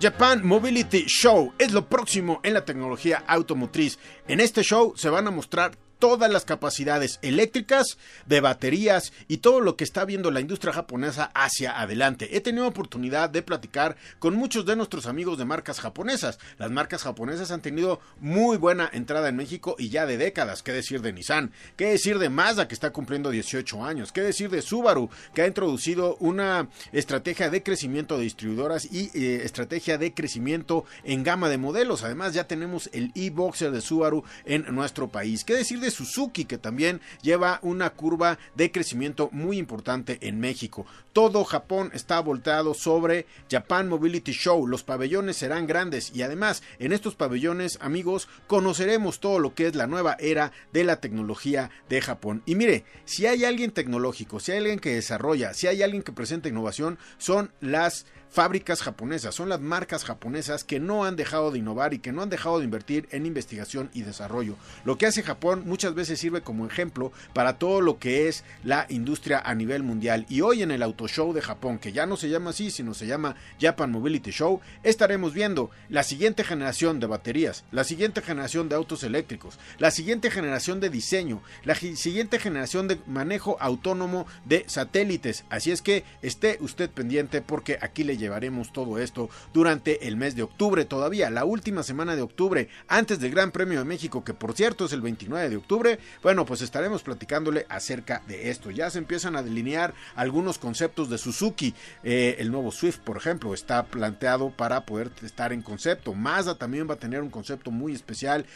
Japan Mobility Show es lo próximo en la tecnología automotriz. En este show se van a mostrar todas las capacidades eléctricas, de baterías y todo lo que está viendo la industria japonesa hacia adelante. He tenido oportunidad de platicar con muchos de nuestros amigos de marcas japonesas. Las marcas japonesas han tenido muy buena entrada en México y ya de décadas. ¿Qué decir de Nissan? ¿Qué decir de Mazda que está cumpliendo 18 años? ¿Qué decir de Subaru que ha introducido una estrategia de crecimiento de distribuidoras y eh, estrategia de crecimiento en gama de modelos? Además ya tenemos el e-boxer de Subaru en nuestro país. ¿Qué decir de Suzuki, que también lleva una curva de crecimiento muy importante en México. Todo Japón está volteado sobre Japan Mobility Show. Los pabellones serán grandes y además en estos pabellones, amigos, conoceremos todo lo que es la nueva era de la tecnología de Japón. Y mire, si hay alguien tecnológico, si hay alguien que desarrolla, si hay alguien que presenta innovación, son las fábricas japonesas, son las marcas japonesas que no han dejado de innovar y que no han dejado de invertir en investigación y desarrollo. Lo que hace Japón muchas veces sirve como ejemplo para todo lo que es la industria a nivel mundial. Y hoy en el Auto Show de Japón, que ya no se llama así, sino se llama Japan Mobility Show, estaremos viendo la siguiente generación de baterías, la siguiente generación de autos eléctricos, la siguiente generación de diseño, la siguiente generación de manejo autónomo de satélites. Así es que esté usted pendiente porque aquí le llevaremos todo esto durante el mes de octubre, todavía la última semana de octubre, antes del Gran Premio de México, que por cierto es el 29 de octubre. Bueno, pues estaremos platicándole acerca de esto. Ya se empiezan a delinear algunos conceptos de Suzuki. Eh, el nuevo Swift, por ejemplo, está planteado para poder estar en concepto. Mazda también va a tener un concepto muy especial.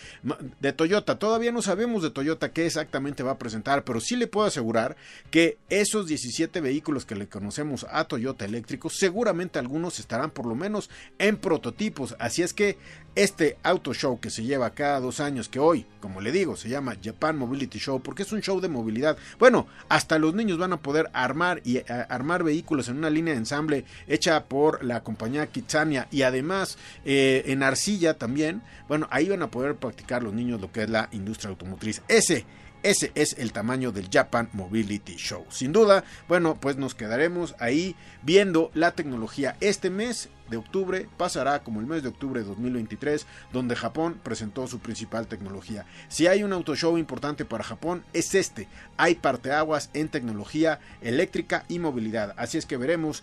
De Toyota, todavía no sabemos de Toyota qué exactamente va a presentar, pero sí le puedo asegurar que esos 17 vehículos que le conocemos a Toyota eléctricos seguramente algunos estarán por lo menos en prototipos. Así es que este auto show que se lleva cada dos años, que hoy, como le digo, se llama Japan Mobility Show, porque es un show de movilidad. Bueno, hasta los niños van a poder armar y eh, armar vehículos en una línea de ensamble hecha por la compañía Kitsania y además eh, en arcilla también. Bueno, ahí van a poder practicar los niños lo que es la industria automotriz. Ese ese es el tamaño del Japan Mobility Show. Sin duda, bueno, pues nos quedaremos ahí viendo la tecnología. Este mes de octubre pasará como el mes de octubre de 2023, donde Japón presentó su principal tecnología. Si hay un auto show importante para Japón, es este. Hay parteaguas en tecnología eléctrica y movilidad. Así es que veremos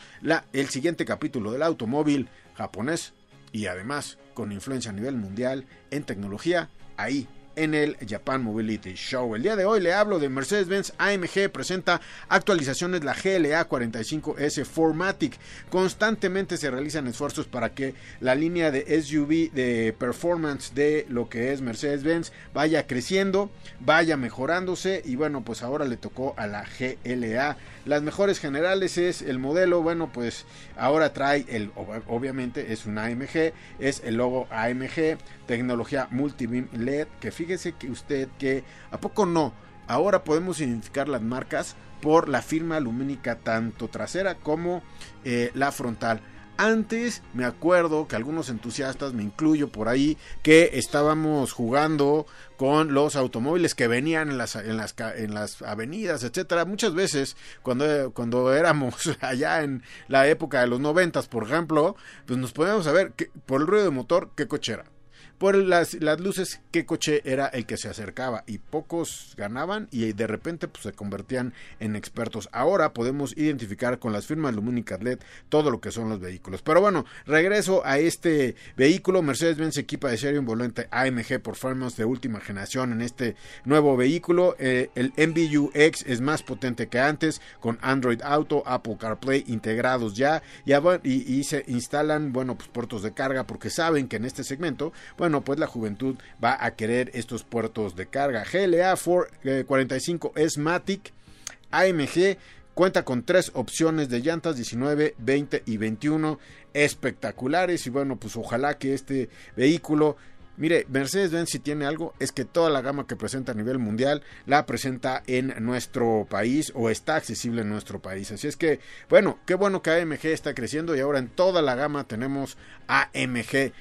el siguiente capítulo del automóvil japonés y además con influencia a nivel mundial en tecnología ahí en el Japan Mobility Show. El día de hoy le hablo de Mercedes-Benz AMG presenta actualizaciones la GLA 45S Formatic. Constantemente se realizan esfuerzos para que la línea de SUV de performance de lo que es Mercedes-Benz vaya creciendo, vaya mejorándose y bueno, pues ahora le tocó a la GLA. Las mejores generales es el modelo, bueno, pues ahora trae el obviamente es un AMG, es el logo AMG, tecnología multibeam LED que fíjese que usted que a poco no, ahora podemos identificar las marcas por la firma lumínica tanto trasera como eh, la frontal. Antes me acuerdo que algunos entusiastas, me incluyo por ahí, que estábamos jugando con los automóviles que venían en las, en las, en las avenidas, etcétera. Muchas veces, cuando, cuando éramos allá en la época de los noventas, por ejemplo, pues nos podíamos saber que, por el ruido de motor qué coche era por las, las, luces qué coche era el que se acercaba y pocos ganaban y de repente pues, se convertían en expertos. Ahora podemos identificar con las firmas lumínicas LED todo lo que son los vehículos. Pero bueno, regreso a este vehículo. Mercedes-Benz equipa de serie un volante AMG Performance de última generación en este nuevo vehículo. Eh, el MBU X es más potente que antes con Android Auto, Apple CarPlay integrados ya, y, y, se instalan, bueno, pues puertos de carga porque saben que en este segmento, bueno, bueno, pues la juventud va a querer estos puertos de carga. GLA 45 S Matic AMG Cuenta con tres opciones de llantas, 19, 20 y 21 espectaculares. Y bueno, pues ojalá que este vehículo Mire, Mercedes-Benz si tiene algo es que toda la gama que presenta a nivel mundial la presenta en nuestro país o está accesible en nuestro país. Así es que, bueno, qué bueno que AMG está creciendo y ahora en toda la gama tenemos AMG.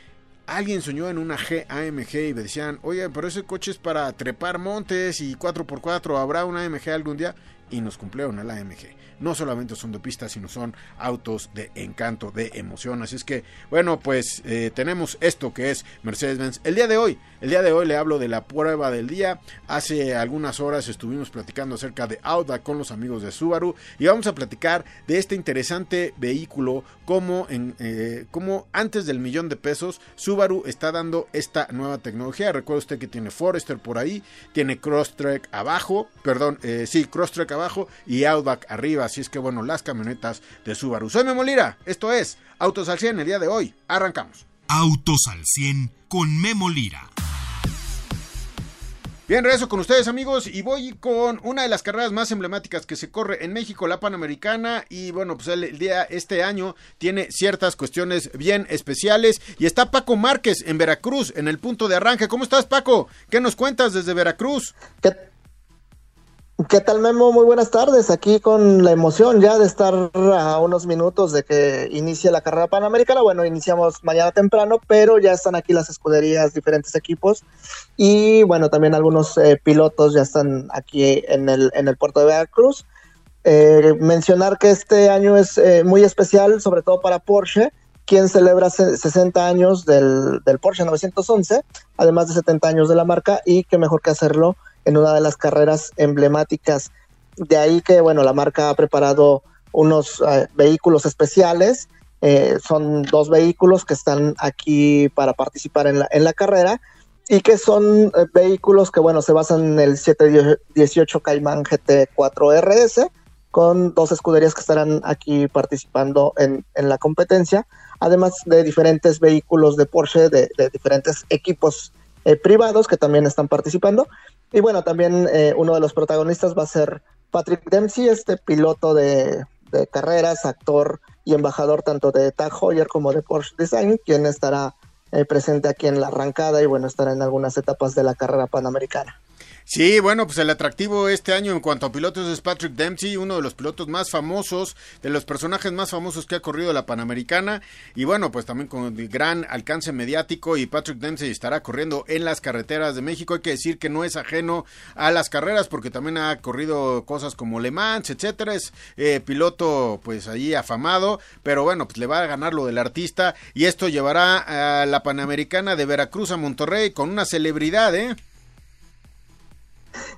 Alguien soñó en una G AMG y me decían, oye, pero ese coche es para trepar montes y 4x4, ¿habrá una AMG algún día? Y nos cumplieron el AMG no solamente son de pista, sino son autos de encanto, de emoción. Así es que, bueno, pues eh, tenemos esto que es Mercedes-Benz. El día de hoy, el día de hoy le hablo de la prueba del día. Hace algunas horas estuvimos platicando acerca de Auda con los amigos de Subaru y vamos a platicar de este interesante vehículo, como, en, eh, antes del millón de pesos Subaru está dando esta nueva tecnología. Recuerda usted que tiene Forester por ahí, tiene Crosstrek abajo, perdón, eh, sí, Crosstrek abajo y Outback arriba Así es que bueno, las camionetas de Subaru. Soy Memolira, esto es Autos al 100 el día de hoy. Arrancamos. Autos al 100 con Memo Lira. Bien, regreso con ustedes amigos y voy con una de las carreras más emblemáticas que se corre en México, la Panamericana y bueno, pues el día este año tiene ciertas cuestiones bien especiales y está Paco Márquez en Veracruz en el punto de arranque. ¿Cómo estás Paco? ¿Qué nos cuentas desde Veracruz? ¿Qué, ¿Qué tal Memo? Muy buenas tardes. Aquí con la emoción ya de estar a unos minutos de que inicie la carrera panamericana. Bueno, iniciamos mañana temprano, pero ya están aquí las escuderías, diferentes equipos y bueno, también algunos eh, pilotos ya están aquí en el, en el puerto de Veracruz. Eh, mencionar que este año es eh, muy especial, sobre todo para Porsche, quien celebra 60 años del, del Porsche 911, además de 70 años de la marca y qué mejor que hacerlo en una de las carreras emblemáticas. De ahí que, bueno, la marca ha preparado unos eh, vehículos especiales. Eh, son dos vehículos que están aquí para participar en la, en la carrera y que son eh, vehículos que, bueno, se basan en el 718 Cayman GT4 RS con dos escuderías que estarán aquí participando en, en la competencia, además de diferentes vehículos de Porsche de, de diferentes equipos privados que también están participando y bueno, también eh, uno de los protagonistas va a ser Patrick Dempsey, este piloto de, carreras, actor y embajador tanto de Tag Heuer como de Porsche Design, quien estará eh, presente aquí en la arrancada y bueno, estará en algunas etapas de la carrera panamericana. Sí, bueno, pues el atractivo este año en cuanto a pilotos es Patrick Dempsey, uno de los pilotos más famosos, de los personajes más famosos que ha corrido la Panamericana y bueno, pues también con gran alcance mediático y Patrick Dempsey estará corriendo en las carreteras de México. Hay que decir que no es ajeno a las carreras porque también ha corrido cosas como Le Mans, etcétera. Es eh, piloto pues ahí afamado, pero bueno, pues le va a ganar lo del artista y esto llevará a la Panamericana de Veracruz a Monterrey con una celebridad, ¿eh?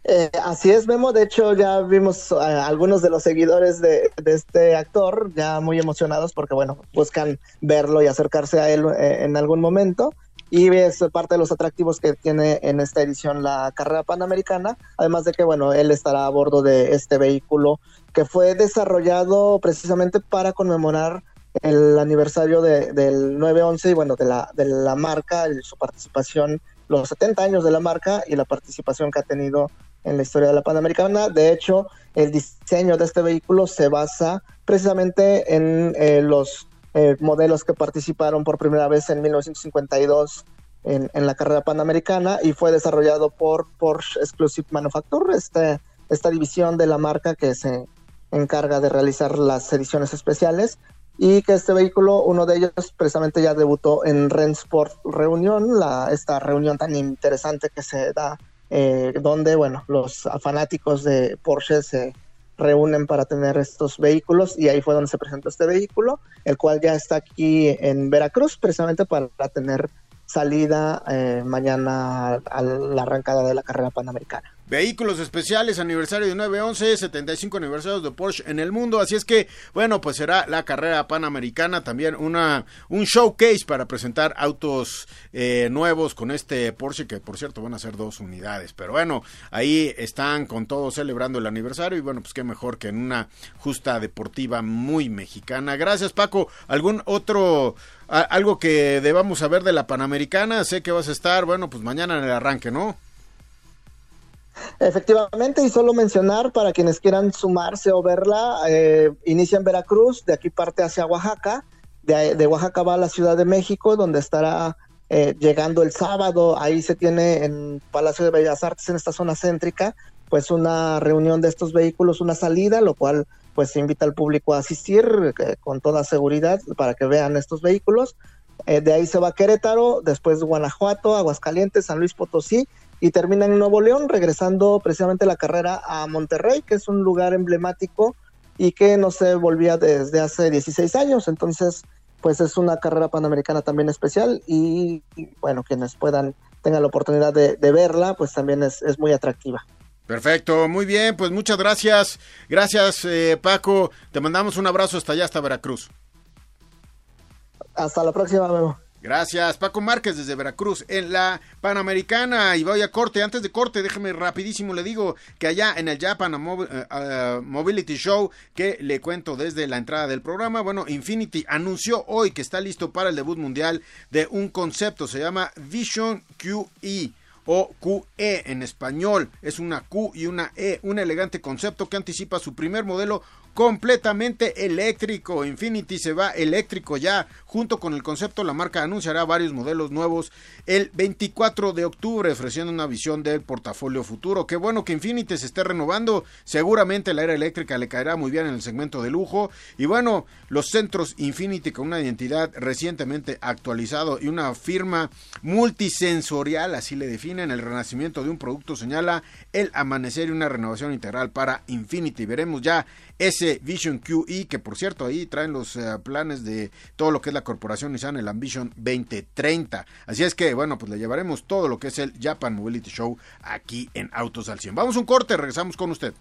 Eh, así es, Memo. De hecho, ya vimos a algunos de los seguidores de, este actor ya muy emocionados porque, bueno, buscan verlo y acercarse a él eh, en algún momento. Y es parte de los atractivos que tiene en esta edición la carrera panamericana. Además de que, bueno, él estará a bordo de este vehículo que fue desarrollado precisamente para conmemorar el aniversario del 911 y, bueno, de la, de la marca, y su participación los 70 años de la marca y la participación que ha tenido en la historia de la Panamericana. De hecho, el diseño de este vehículo se basa precisamente en eh, los eh, modelos que participaron por primera vez en 1952 en, en, la carrera panamericana y fue desarrollado por Porsche Exclusive Manufacture, este, esta división de la marca que se encarga de realizar las ediciones especiales y que este vehículo, uno de ellos precisamente ya debutó en Rensport Reunión, la, esta reunión tan interesante que se da, eh, donde, bueno, los fanáticos de Porsche se reúnen para tener estos vehículos y ahí fue donde se presentó este vehículo, el cual ya está aquí en Veracruz precisamente para tener salida eh, mañana a la arrancada de la carrera panamericana. Vehículos especiales, aniversario de 911, 75 aniversarios de Porsche en el mundo. Así es que, bueno, pues será la carrera panamericana, también una, un showcase para presentar autos eh, nuevos con este Porsche, que por cierto van a ser dos unidades. Pero bueno, ahí están con todo celebrando el aniversario y bueno, pues qué mejor que en una justa deportiva muy mexicana. Gracias Paco. ¿Algún otro, algo que debamos saber de la panamericana? Sé que vas a estar, bueno, pues mañana en el arranque, ¿no? Efectivamente, y solo mencionar para quienes quieran sumarse o verla, eh, inicia en Veracruz, de aquí parte hacia Oaxaca, de, Oaxaca va a la Ciudad de México, donde estará eh, llegando el sábado, ahí se tiene en Palacio de Bellas Artes, en esta zona céntrica, pues una reunión de estos vehículos, una salida, lo cual pues invita al público a asistir eh, con toda seguridad para que vean estos vehículos. de ahí se va a Querétaro, después Guanajuato, Aguascalientes, San Luis Potosí y termina en Nuevo León, regresando precisamente la carrera a Monterrey, que es un lugar emblemático y que no se volvía desde hace 16 años. Entonces, pues es una carrera panamericana también especial y, bueno, quienes puedan, tengan la oportunidad de, verla, pues también es, muy atractiva. Perfecto, muy bien, pues muchas gracias. Gracias, eh, Paco. Te mandamos un abrazo hasta allá, hasta Veracruz. Hasta la próxima, Memo. Gracias, Paco Márquez desde Veracruz en la Panamericana. Y voy a corte. Antes de corte, déjeme rapidísimo le digo que allá en el Japan eh, eh, Mobility Show, que le cuento desde la entrada del programa, bueno, Infinity anunció hoy que está listo para el debut mundial de un concepto. Se llama Vision QE o QE en español. Es una Q y una E, un elegante concepto que anticipa su primer modelo completamente eléctrico. Infinity se va eléctrico ya. Junto con el concepto, la marca anunciará varios modelos nuevos el 24 de octubre, ofreciendo una visión del portafolio futuro. Qué bueno que Infinity se esté renovando. Seguramente la era eléctrica le caerá muy bien en el segmento de lujo. Y bueno, los centros Infinity con una identidad recientemente actualizado y una firma multisensorial, así le definen, el renacimiento de un producto señala el amanecer y una renovación integral para Infinity. Veremos ya ese Vision QE, que por cierto ahí traen los eh, planes de todo lo que es la corporación Nissan, el Ambition 2030. Así es que, bueno, pues le llevaremos todo lo que es el Japan Mobility Show aquí en Autos al 100. Vamos a un corte, regresamos con usted.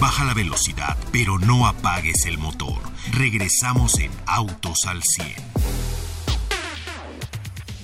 Baja la velocidad, pero no apagues el motor. Regresamos en Autos al 100.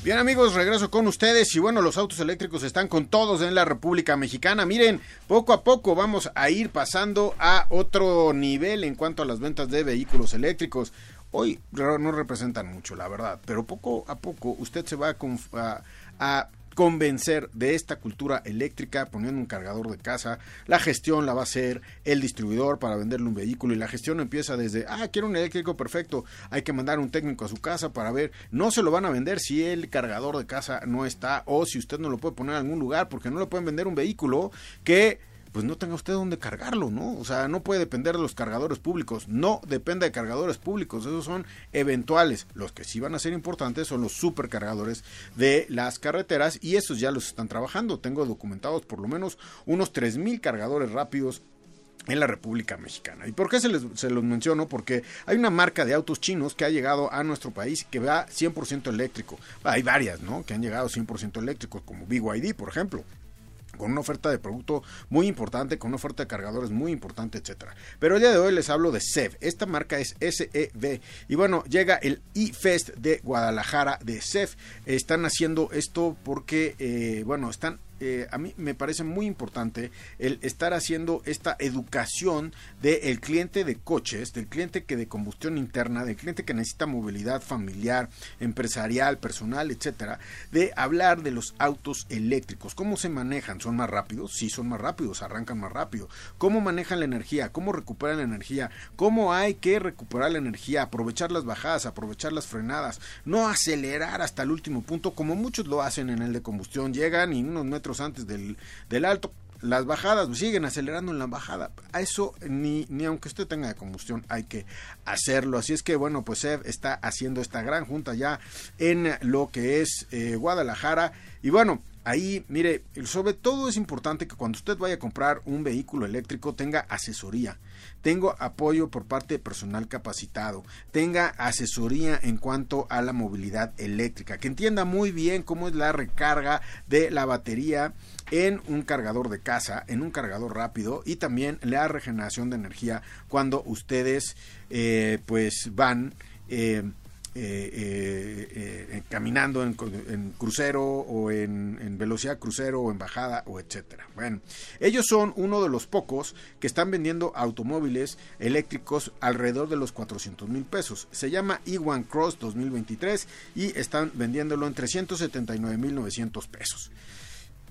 Bien amigos, regreso con ustedes y bueno, los autos eléctricos están con todos en la República Mexicana. Miren, poco a poco vamos a ir pasando a otro nivel en cuanto a las ventas de vehículos eléctricos. Hoy no representan mucho, la verdad, pero poco a poco usted se va a, a convencer de esta cultura eléctrica poniendo un cargador de casa. La gestión la va a hacer el distribuidor para venderle un vehículo y la gestión empieza desde, ah, quiero un eléctrico perfecto, hay que mandar un técnico a su casa para ver, no se lo van a vender si el cargador de casa no está o si usted no lo puede poner en algún lugar porque no le pueden vender un vehículo que pues no tenga usted dónde cargarlo, ¿no? O sea, no puede depender de los cargadores públicos, no depende de cargadores públicos, esos son eventuales. Los que sí van a ser importantes son los supercargadores de las carreteras y esos ya los están trabajando. Tengo documentados por lo menos unos 3000 cargadores rápidos en la República Mexicana. ¿Y por qué se, les, se los menciono? Porque hay una marca de autos chinos que ha llegado a nuestro país que va 100% eléctrico. Hay varias, ¿no? Que han llegado 100% eléctricos, como BYD, por ejemplo con una oferta de producto muy importante, con una oferta de cargadores muy importante, etcétera. Pero el día de hoy les hablo de SEV. Esta marca es SEV. Y bueno, llega el eFest de Guadalajara de SEV. Están haciendo esto porque, eh, bueno, están eh, a mí me parece muy importante el estar haciendo esta educación del cliente de coches, del cliente que de combustión interna, del cliente que necesita movilidad familiar, empresarial, personal, etcétera, de hablar de los autos eléctricos, cómo se manejan, son más rápidos, sí son más rápidos, arrancan más rápido, cómo manejan la energía, cómo recuperan la energía, cómo hay que recuperar la energía, aprovechar las bajadas, aprovechar las frenadas, no acelerar hasta el último punto como muchos lo hacen en el de combustión, llegan y unos metros antes del, del alto. Las bajadas pues, siguen acelerando en la bajada. A eso ni, ni aunque usted tenga de combustión hay que hacerlo. Así es que bueno, pues Ev está haciendo esta gran junta ya en lo que es eh, Guadalajara. Y bueno, ahí, mire, sobre todo es importante que cuando usted vaya a comprar un vehículo eléctrico tenga asesoría tengo apoyo por parte de personal capacitado, tenga asesoría en cuanto a la movilidad eléctrica, que entienda muy bien cómo es la recarga de la batería en un cargador de casa, en un cargador rápido y también la regeneración de energía cuando ustedes eh, pues van eh, eh, eh, caminando en, crucero o en, velocidad crucero o en bajada o etcétera. Bueno, ellos son uno de los pocos que están vendiendo automóviles eléctricos alrededor de los 400 mil pesos. Se llama E1 Cross 2023 y están vendiéndolo en 379 mil 900 pesos.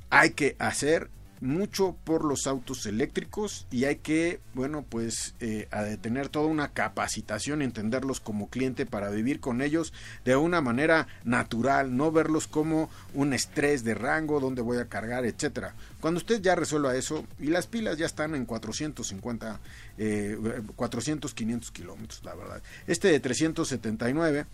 Hay que hacer mucho por los autos eléctricos y hay que, bueno, pues eh, tener toda una capacitación, entenderlos como cliente para vivir con ellos de una manera natural, no verlos como un estrés de rango, donde voy a cargar, etcétera. Cuando usted ya resuelva eso y las pilas ya están en 450, 400, 500 kilómetros, la verdad. Este de 379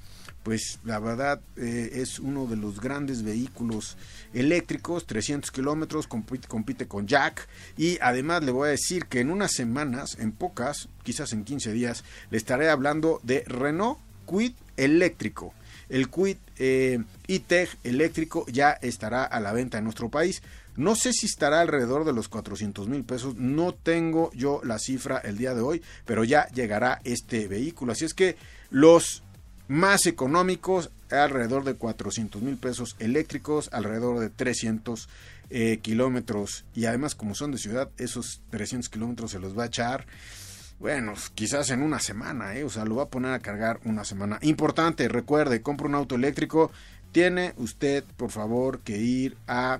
pues la verdad eh, es uno de los grandes vehículos eléctricos, 300 kilómetros, compite, con Jack y además le voy a decir que en unas semanas, en pocas, quizás en 15 días, le estaré hablando de Renault Quid eléctrico. El Quid eh, e-Tech eléctrico ya estará a la venta en nuestro país. No sé si estará alrededor de los 400 mil pesos, no tengo yo la cifra el día de hoy, pero ya llegará este vehículo. Así es que los más económicos, alrededor de 400 mil pesos eléctricos, alrededor de 300 eh, kilómetros y además como son de ciudad, esos 300 kilómetros se los va a echar. Bueno, quizás en una semana, ¿eh? o sea, lo va a poner a cargar una semana. Importante, recuerde, compra un auto eléctrico, tiene usted, por favor, que ir a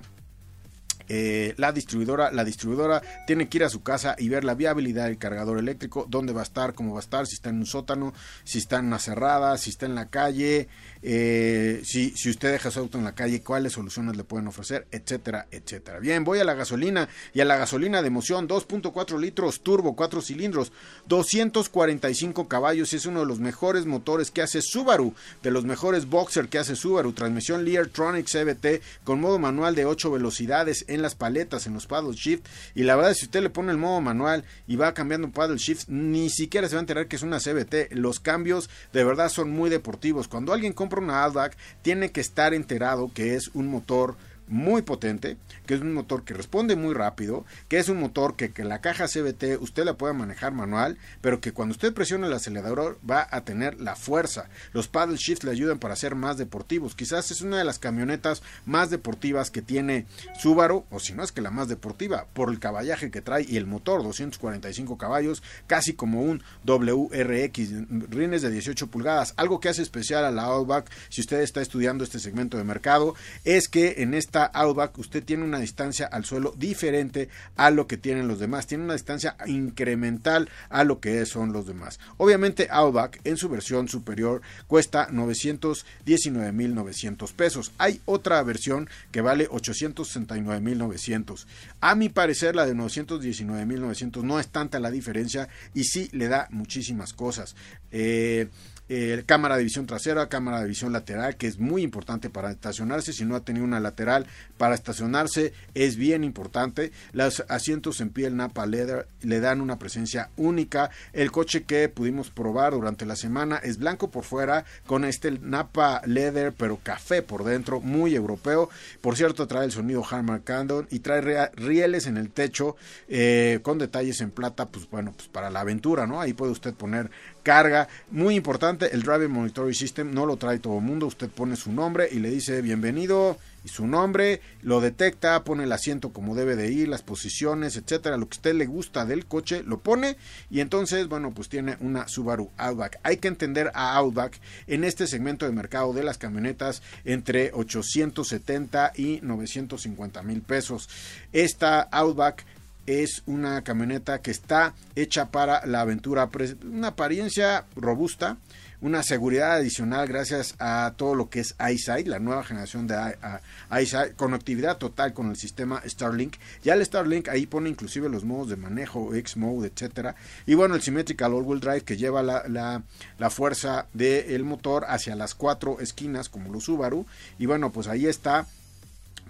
eh, la distribuidora. La distribuidora tiene que ir a su casa y ver la viabilidad del cargador eléctrico, dónde va a estar, cómo va a estar, si está en un sótano, si está en una cerrada, si está en la calle, eh, si, si usted deja su auto en la calle, cuáles soluciones le pueden ofrecer, etcétera, etcétera. Bien, voy a la gasolina y a la gasolina de emoción, 2.4 litros, turbo, 4 cilindros, 245 caballos, es uno de los mejores motores que hace Subaru, de los mejores boxer que hace Subaru, transmisión Leartronic CBT con modo manual de 8 velocidades las paletas, en los paddle shift, y la verdad si usted le pone el modo manual y va cambiando paddle shift, ni siquiera se va a enterar que es una CBT, los cambios de verdad son muy deportivos. Cuando alguien compra una Outback tiene que estar enterado que es un motor muy potente, que es un motor que responde muy rápido, que es un motor que, que, la caja CBT usted la puede manejar manual, pero que cuando usted presiona el acelerador va a tener la fuerza. Los paddle shifts le ayudan para ser más deportivos. Quizás es una de las camionetas más deportivas que tiene Subaru, o si no es que la más deportiva, por el caballaje que trae y el motor, 245 caballos, casi como un WRX, rines de 18 pulgadas. Algo que hace especial a la Outback, si usted está estudiando este segmento de mercado, es que en esta Outback usted tiene una distancia al suelo diferente a lo que tienen los demás, tiene una distancia incremental a lo que son los demás. Obviamente Outback en su versión superior cuesta 919.900 pesos. Hay otra versión que vale 869.900. A mi parecer la de 919.900 no es tanta la diferencia y sí le da muchísimas cosas. Eh, eh, cámara de visión trasera, cámara de visión lateral, que es muy importante para estacionarse. Si no ha tenido una lateral para estacionarse, es bien importante. Los asientos en piel Napa Leather le dan una presencia única. El coche que pudimos probar durante la semana es blanco por fuera, con este Napa Leather, pero café por dentro, muy europeo. Por cierto, trae el sonido Harman Kardon y trae rieles en el techo eh, con detalles en plata, pues bueno, pues para la aventura, ¿no? Ahí puede usted poner carga. Muy importante, el Driver Monitoring System no lo trae todo el mundo. Usted pone su nombre y le dice bienvenido y su nombre, lo detecta, pone el asiento como debe de ir, las posiciones, etcétera, lo que usted le gusta del coche, lo pone y entonces, bueno, pues tiene una Subaru Outback. Hay que entender a Outback en este segmento de mercado de las camionetas entre 870 y 950 mil pesos. Esta Outback es una camioneta que está hecha para la aventura, una apariencia robusta, una seguridad adicional gracias a todo lo que es EyeSight, la nueva generación de EyeSight, conectividad total con el sistema Starlink. Ya el Starlink ahí pone inclusive los modos de manejo, X-Mode, etcétera. Y bueno, el Symmetrical All-Wheel Drive que lleva la, la, fuerza del motor hacia las cuatro esquinas como los Subaru. Y bueno, pues ahí está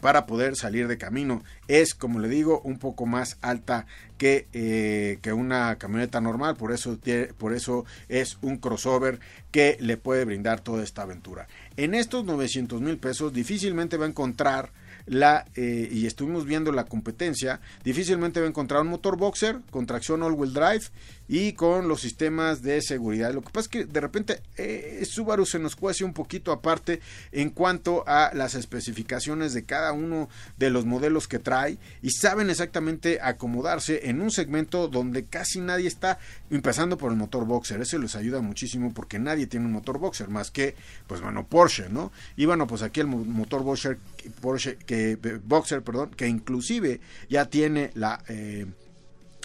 para poder salir de camino. Es, como le digo, un poco más alta que, eh, que una camioneta normal, por eso, por eso es un crossover que le puede brindar toda esta aventura. En estos 900 mil pesos difícilmente va a encontrar la eh, y estuvimos viendo la competencia, difícilmente va a encontrar un motor boxer con tracción all-wheel drive y con los sistemas de seguridad. Lo que pasa es que de repente eh, Subaru se nos cuece un poquito aparte en cuanto a las especificaciones de cada uno de los modelos que trae y saben exactamente acomodarse en un segmento donde casi nadie está empezando por el motor boxer. Eso les ayuda muchísimo porque nadie tiene un motor boxer más que, pues bueno, Porsche, ¿no? Y bueno, pues aquí el motor boxer, Porsche, que, boxer, perdón, que inclusive ya tiene la, eh,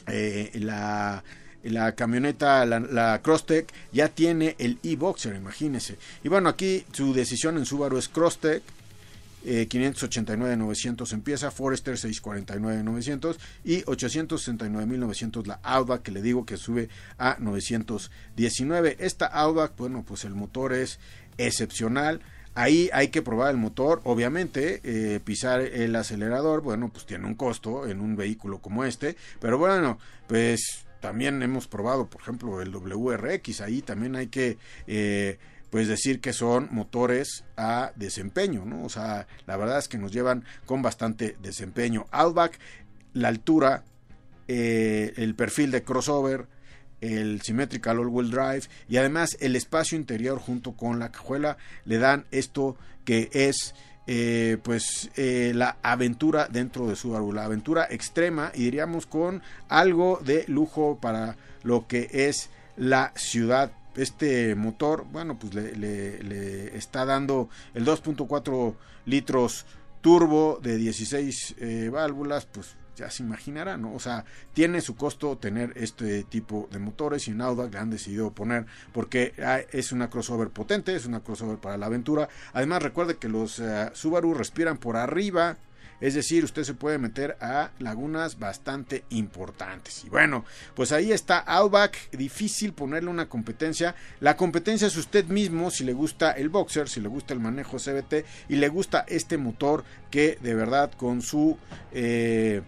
eh, la la camioneta, la, la ya tiene el e-Boxer, imagínense. Y bueno, aquí su decisión en Subaru es Crosstech. Eh, 589.900 empieza, Forester 649.900 y 869.900 la Outback que le digo que sube a 919. Esta Outback, bueno, pues el motor es excepcional. Ahí hay que probar el motor, obviamente, eh, pisar el acelerador, bueno, pues tiene un costo en un vehículo como este, pero bueno, pues también hemos probado, por ejemplo, el WRX, ahí también hay que eh, pues decir que son motores a desempeño, ¿no? O sea, la verdad es que nos llevan con bastante desempeño. Outback, la altura, eh, el perfil de crossover, el Symmetrical All-Wheel Drive y además el espacio interior junto con la cajuela le dan esto que es eh, pues eh, la aventura dentro de Subaru, la aventura extrema y diríamos con algo de lujo para lo que es la ciudad. Este motor, bueno, pues le, está dando el 2.4 litros turbo de 16 eh, válvulas, pues ya se imaginarán, ¿no? O sea, tiene su costo tener este tipo de motores y en Audax le han decidido poner porque es una crossover potente, es una crossover para la aventura. Además, recuerde que los eh, Subaru respiran por arriba. Es decir, usted se puede meter a lagunas bastante importantes. Y bueno, pues ahí está Outback. Difícil ponerle una competencia. La competencia es usted mismo si le gusta el boxer, si le gusta el manejo CBT y le gusta este motor que de verdad con su... Eh,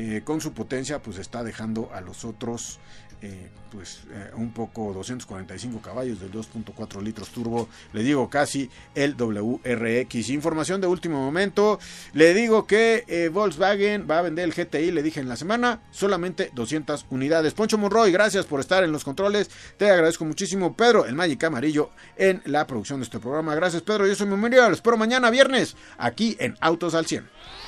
eh, con su potencia pues está dejando a los otros eh, pues eh, un poco 245 caballos del 2.4 litros turbo le digo casi el WRX información de último momento le digo que Volkswagen va a vender el GTI le dije en la semana solamente 200 unidades. Poncho Monroy gracias por estar en los controles te agradezco muchísimo. Pedro el Magic Amarillo en la producción de este programa. Gracias Pedro yo soy Memorial espero mañana viernes aquí en Autos al 100